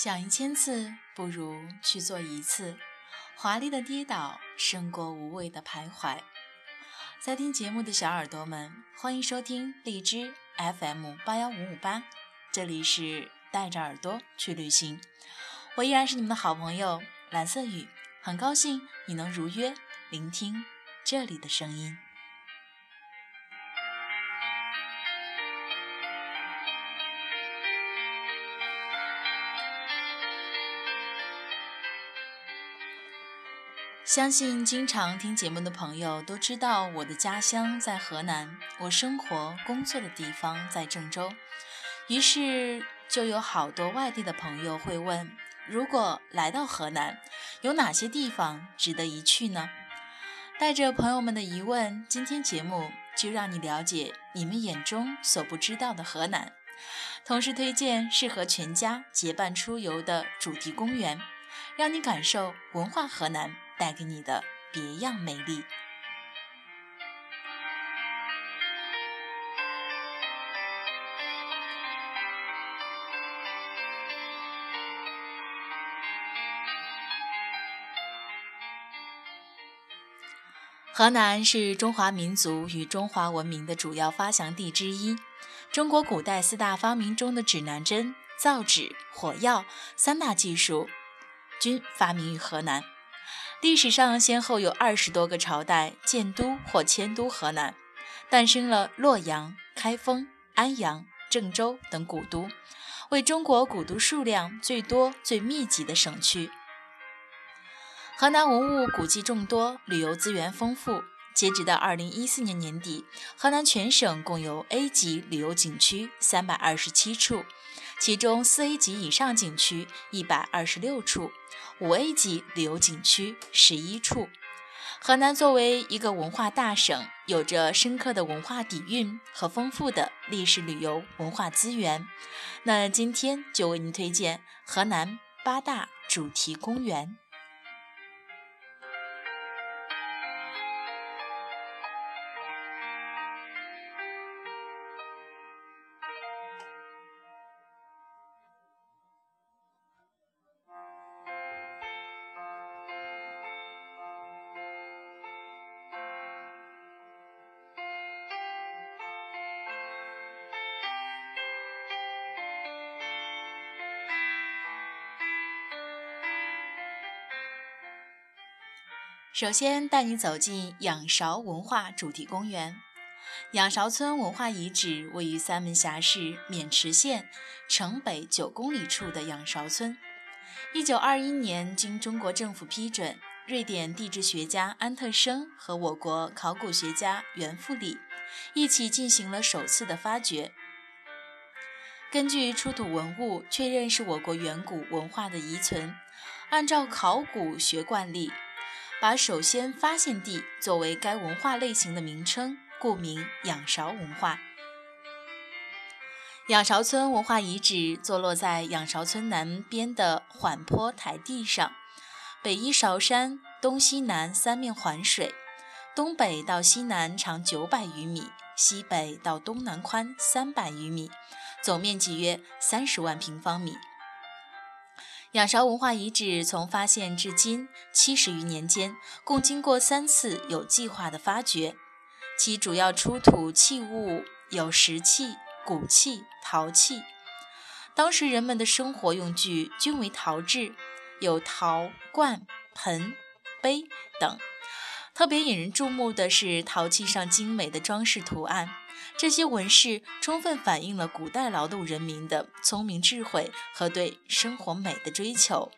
想一千次，不如去做一次。华丽的跌倒胜过无谓的徘徊。在听节目的小耳朵们，欢迎收听荔枝 FM 八幺五五八，这里是带着耳朵去旅行。我依然是你们的好朋友蓝色雨，很高兴你能如约聆听这里的声音。相信经常听节目的朋友都知道，我的家乡在河南，我生活工作的地方在郑州。于是就有好多外地的朋友会问：如果来到河南，有哪些地方值得一去呢？带着朋友们的疑问，今天节目就让你了解你们眼中所不知道的河南，同时推荐适合全家结伴出游的主题公园，让你感受文化河南。带给你的别样美丽。河南是中华民族与中华文明的主要发祥地之一。中国古代四大发明中的指南针、造纸、火药三大技术，均发明于河南。历史上先后有二十多个朝代建都或迁都河南，诞生了洛阳、开封、安阳、郑州等古都，为中国古都数量最多、最密集的省区。河南文物古迹众多，旅游资源丰富。截止到二零一四年年底，河南全省共有 A 级旅游景区三百二十七处。其中四 A 级以上景区一百二十六处，五 A 级旅游景区十一处。河南作为一个文化大省，有着深刻的文化底蕴和丰富的历史旅游文化资源。那今天就为您推荐河南八大主题公园。首先带你走进仰韶文化主题公园。仰韶村文化遗址位于三门峡市渑池县城北九公里处的仰韶村。一九二一年，经中国政府批准，瑞典地质学家安特生和我国考古学家袁复礼一起进行了首次的发掘。根据出土文物确认是我国远古文化的遗存，按照考古学惯例。把首先发现地作为该文化类型的名称，故名仰韶文化。仰韶村文化遗址坐落在仰韶村南边的缓坡台地上，北依韶山，东西南三面环水，东北到西南长九百余米，西北到东南宽三百余米，总面积约三十万平方米。仰韶文化遗址从发现至今七十余年间，共经过三次有计划的发掘，其主要出土器物有石器、骨器、陶器。当时人们的生活用具均为陶制，有陶罐、盆、杯等。特别引人注目的是陶器上精美的装饰图案。这些纹饰充分反映了古代劳动人民的聪明智慧和对生活美的追求。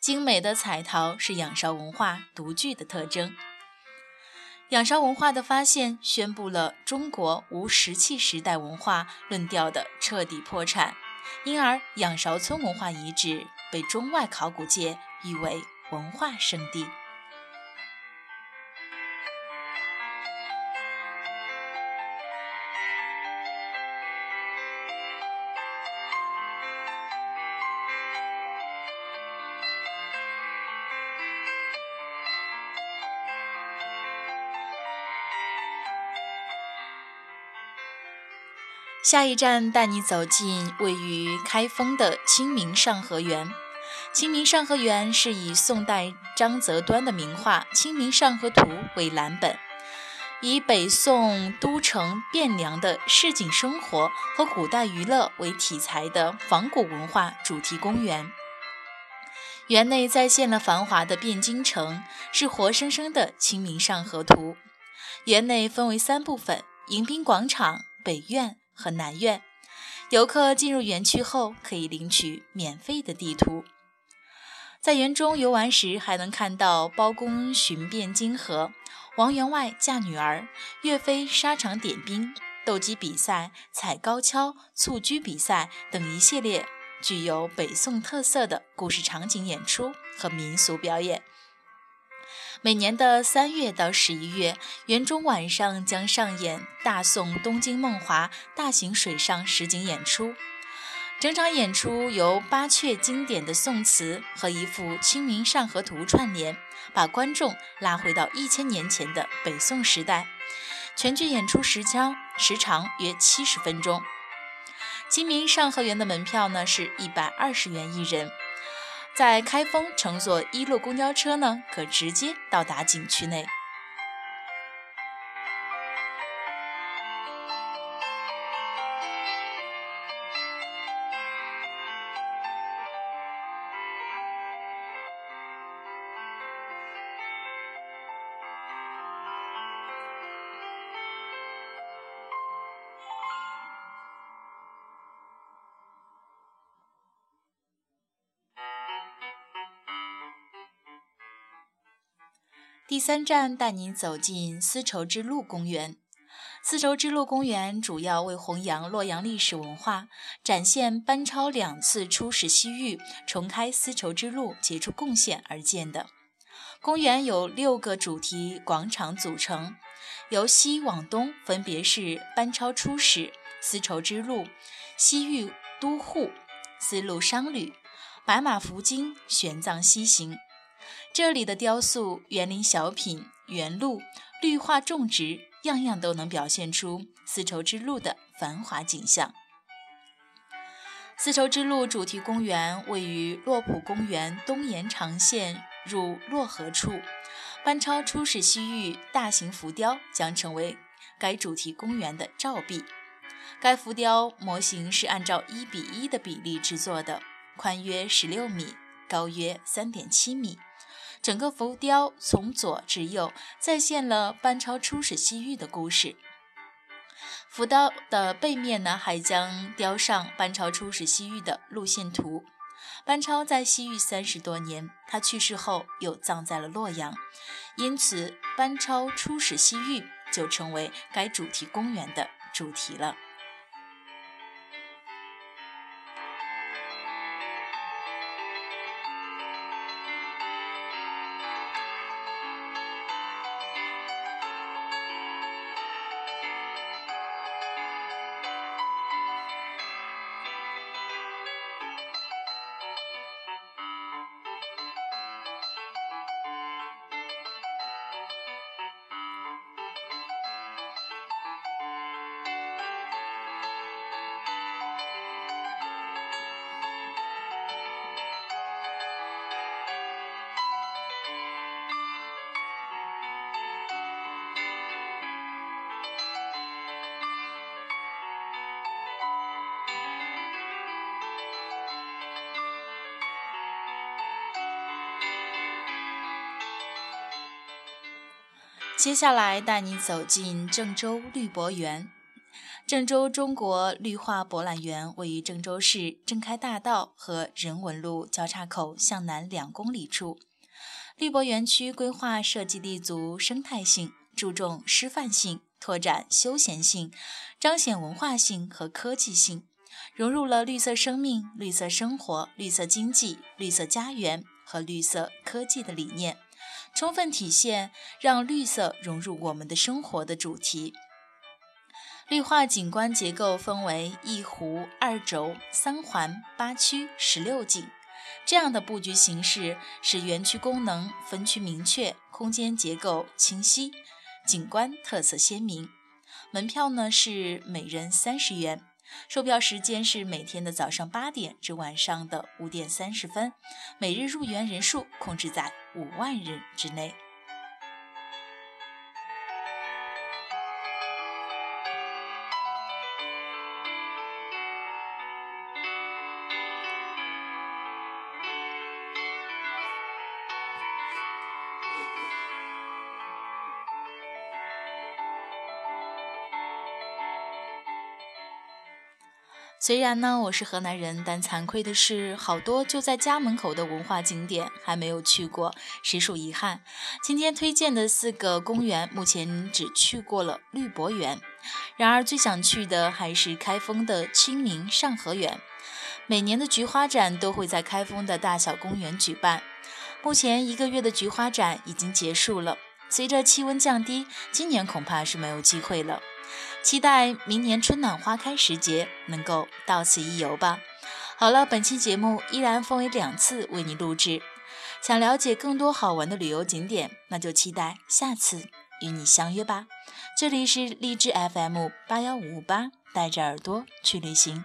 精美的彩陶是仰韶文化独具的特征。仰韶文化的发现，宣布了中国无石器时代文化论调的彻底破产，因而仰韶村文化遗址被中外考古界誉为文化圣地。下一站带你走进位于开封的清明上河园。清明上河园是以宋代张择端的名画清明上河图为蓝本以北宋都城汴梁的市井生活和古代娱乐为题材的仿古文化主题公园。园内再现了繁华的汴京城是活生生的清明上河图。园内分为三部分迎宾广场北苑和南苑。游客进入园区后，可以领取免费的地图。在园中游玩时，还能看到包公巡遍金河、王员外嫁女儿、岳飞沙场点兵、斗鸡比赛、踩高跷、蹴鞠比赛等一系列具有北宋特色的故事场景演出和民俗表演。每年的三月到十一月，园中晚上将上演大宋东京梦华大型水上实景演出。整场演出由八阙经典的宋词和一幅《清明上河图》串联，把观众拉回到一千年前的北宋时代。全剧演出时长时长约七十分钟。清明上河园的门票呢是一百二十元一人。在开封乘坐一路公交车呢，可直接到达景区内。第三站带您走进丝绸之路公园。丝绸之路公园主要为弘扬洛阳历史文化，展现班超两次出使西域、重开丝绸之路杰出贡献而建的。公园由六个主题广场组成，由西往东分别是班超出使、丝绸之路、西域都护、丝路商旅、白马浮金、玄奘西行。这里的雕塑、园林小品、园路、绿化种植，样样都能表现出丝绸之路的繁华景象。丝绸之路主题公园位于洛浦公园东延长线入洛河处，班超出使西域大型浮雕将成为该主题公园的照壁。该浮雕模型是按照一比一的比例制作的，宽约十六米，高约三点七米。整个浮雕从左至右再现了班超出使西域的故事。浮雕的背面呢，还将雕上班超出使西域的路线图。班超在西域三十多年，他去世后又葬在了洛阳，因此班超出使西域就成为该主题公园的主题了。接下来带你走进郑州绿博园。郑州中国绿化博览园位于郑州市郑开大道和人文路交叉口向南两公里处。绿博园区规划设计立足生态性，注重示范性，拓展休闲性，彰显文化性和科技性，融入了绿色生命、绿色生活、绿色经济、绿色家园和绿色科技的理念。充分体现让绿色融入我们的生活的主题。绿化景观结构分为一湖、二轴、三环、八区、十六景，这样的布局形式使园区功能分区明确，空间结构清晰，景观特色鲜明。门票呢是每人三十元，售票时间是每天的早上八点至晚上的五点三十分，每日入园人数控制在五万人之内。虽然呢，我是河南人，但惭愧的是，好多就在家门口的文化景点还没有去过，实属遗憾。今天推荐的四个公园，目前只去过了绿博园。然而，最想去的还是开封的清明上河园。每年的菊花展都会在开封的大小公园举办。目前一个月的菊花展已经结束了，随着气温降低，今年恐怕是没有机会了。期待明年春暖花开时节能够到此一游吧。好了，本期节目依然分为两次为你录制。想了解更多好玩的旅游景点，那就期待下次与你相约吧。这里是荔枝 FM 八幺五五八，带着耳朵去旅行。